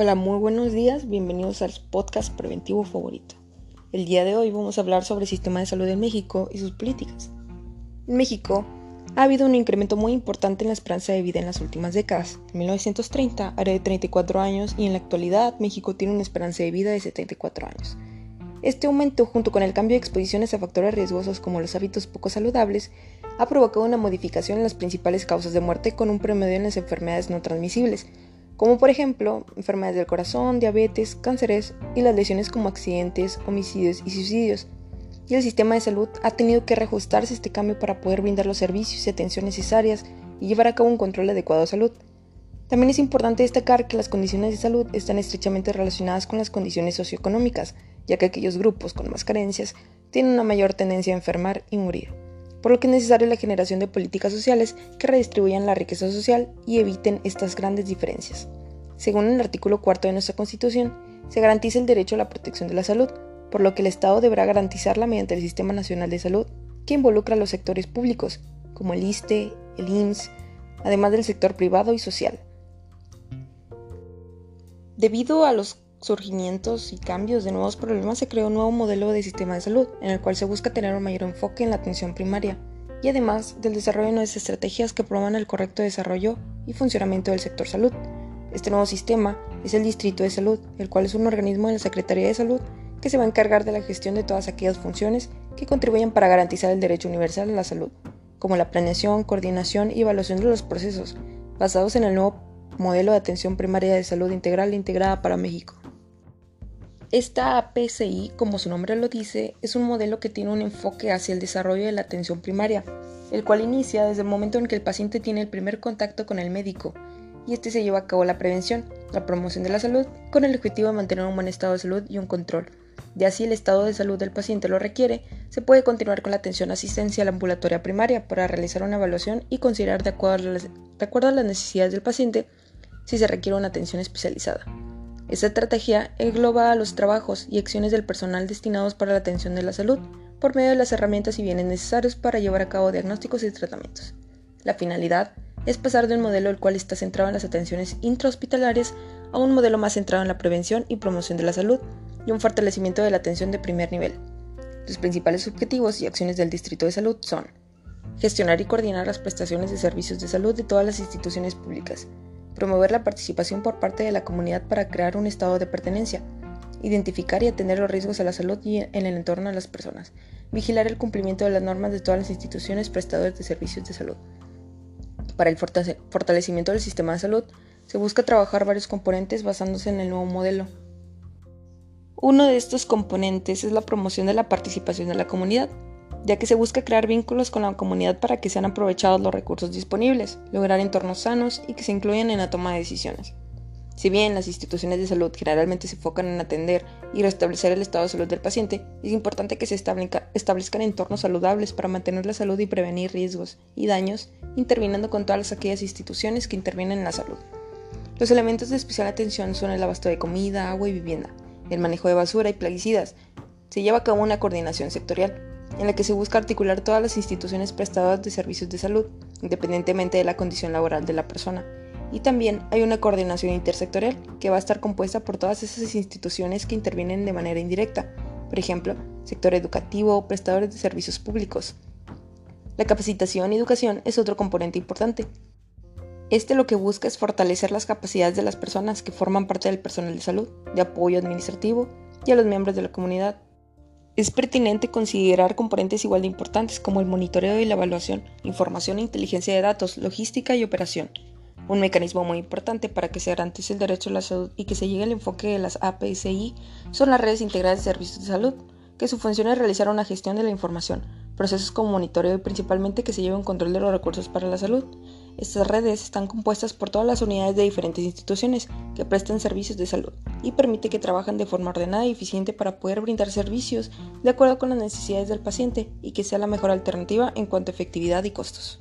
Hola, muy buenos días, bienvenidos al podcast preventivo favorito. El día de hoy vamos a hablar sobre el sistema de salud en México y sus políticas. En México ha habido un incremento muy importante en la esperanza de vida en las últimas décadas. En 1930 era de 34 años y en la actualidad México tiene una esperanza de vida de 74 años. Este aumento, junto con el cambio de exposiciones a factores riesgosos como los hábitos poco saludables, ha provocado una modificación en las principales causas de muerte con un promedio en las enfermedades no transmisibles, como por ejemplo enfermedades del corazón, diabetes, cánceres y las lesiones como accidentes, homicidios y suicidios. Y el sistema de salud ha tenido que reajustarse a este cambio para poder brindar los servicios y atención necesarias y llevar a cabo un control adecuado de salud. También es importante destacar que las condiciones de salud están estrechamente relacionadas con las condiciones socioeconómicas, ya que aquellos grupos con más carencias tienen una mayor tendencia a enfermar y morir, por lo que es necesaria la generación de políticas sociales que redistribuyan la riqueza social y eviten estas grandes diferencias. Según el artículo 4 de nuestra Constitución, se garantiza el derecho a la protección de la salud, por lo que el Estado deberá garantizarla mediante el Sistema Nacional de Salud, que involucra a los sectores públicos, como el ISTE, el IMSS, además del sector privado y social. Debido a los surgimientos y cambios de nuevos problemas, se creó un nuevo modelo de sistema de salud, en el cual se busca tener un mayor enfoque en la atención primaria, y además del desarrollo de nuevas estrategias que promuevan el correcto desarrollo y funcionamiento del sector salud. Este nuevo sistema es el Distrito de Salud, el cual es un organismo de la Secretaría de Salud que se va a encargar de la gestión de todas aquellas funciones que contribuyen para garantizar el derecho universal a la salud, como la planeación, coordinación y evaluación de los procesos, basados en el nuevo modelo de atención primaria de salud integral e integrada para México. Esta APCI, como su nombre lo dice, es un modelo que tiene un enfoque hacia el desarrollo de la atención primaria, el cual inicia desde el momento en que el paciente tiene el primer contacto con el médico y este se lleva a cabo la prevención, la promoción de la salud, con el objetivo de mantener un buen estado de salud y un control. De así el estado de salud del paciente lo requiere, se puede continuar con la atención asistencial ambulatoria primaria para realizar una evaluación y considerar de acuerdo, a las, de acuerdo a las necesidades del paciente si se requiere una atención especializada. Esta estrategia engloba los trabajos y acciones del personal destinados para la atención de la salud por medio de las herramientas y bienes necesarios para llevar a cabo diagnósticos y tratamientos. La finalidad es pasar de un modelo el cual está centrado en las atenciones intrahospitalarias a un modelo más centrado en la prevención y promoción de la salud y un fortalecimiento de la atención de primer nivel. Los principales objetivos y acciones del Distrito de Salud son gestionar y coordinar las prestaciones de servicios de salud de todas las instituciones públicas, promover la participación por parte de la comunidad para crear un estado de pertenencia, identificar y atender los riesgos a la salud y en el entorno de las personas, vigilar el cumplimiento de las normas de todas las instituciones prestadoras de servicios de salud, para el fortalecimiento del sistema de salud, se busca trabajar varios componentes basándose en el nuevo modelo. Uno de estos componentes es la promoción de la participación de la comunidad, ya que se busca crear vínculos con la comunidad para que sean aprovechados los recursos disponibles, lograr entornos sanos y que se incluyan en la toma de decisiones. Si bien las instituciones de salud generalmente se enfocan en atender y restablecer el estado de salud del paciente, es importante que se establezcan entornos saludables para mantener la salud y prevenir riesgos y daños, interviniendo con todas aquellas instituciones que intervienen en la salud. Los elementos de especial atención son el abasto de comida, agua y vivienda, el manejo de basura y plaguicidas. Se lleva a cabo una coordinación sectorial, en la que se busca articular todas las instituciones prestadoras de servicios de salud, independientemente de la condición laboral de la persona y también hay una coordinación intersectorial que va a estar compuesta por todas esas instituciones que intervienen de manera indirecta, por ejemplo, sector educativo o prestadores de servicios públicos. La capacitación y educación es otro componente importante. Este lo que busca es fortalecer las capacidades de las personas que forman parte del personal de salud, de apoyo administrativo y a los miembros de la comunidad. Es pertinente considerar componentes igual de importantes como el monitoreo y la evaluación, información e inteligencia de datos, logística y operación, un mecanismo muy importante para que se garantice el derecho a la salud y que se llegue al enfoque de las APSI son las redes integradas de servicios de salud, que su función es realizar una gestión de la información, procesos como monitoreo y principalmente que se lleve un control de los recursos para la salud. Estas redes están compuestas por todas las unidades de diferentes instituciones que prestan servicios de salud y permite que trabajen de forma ordenada y eficiente para poder brindar servicios de acuerdo con las necesidades del paciente y que sea la mejor alternativa en cuanto a efectividad y costos.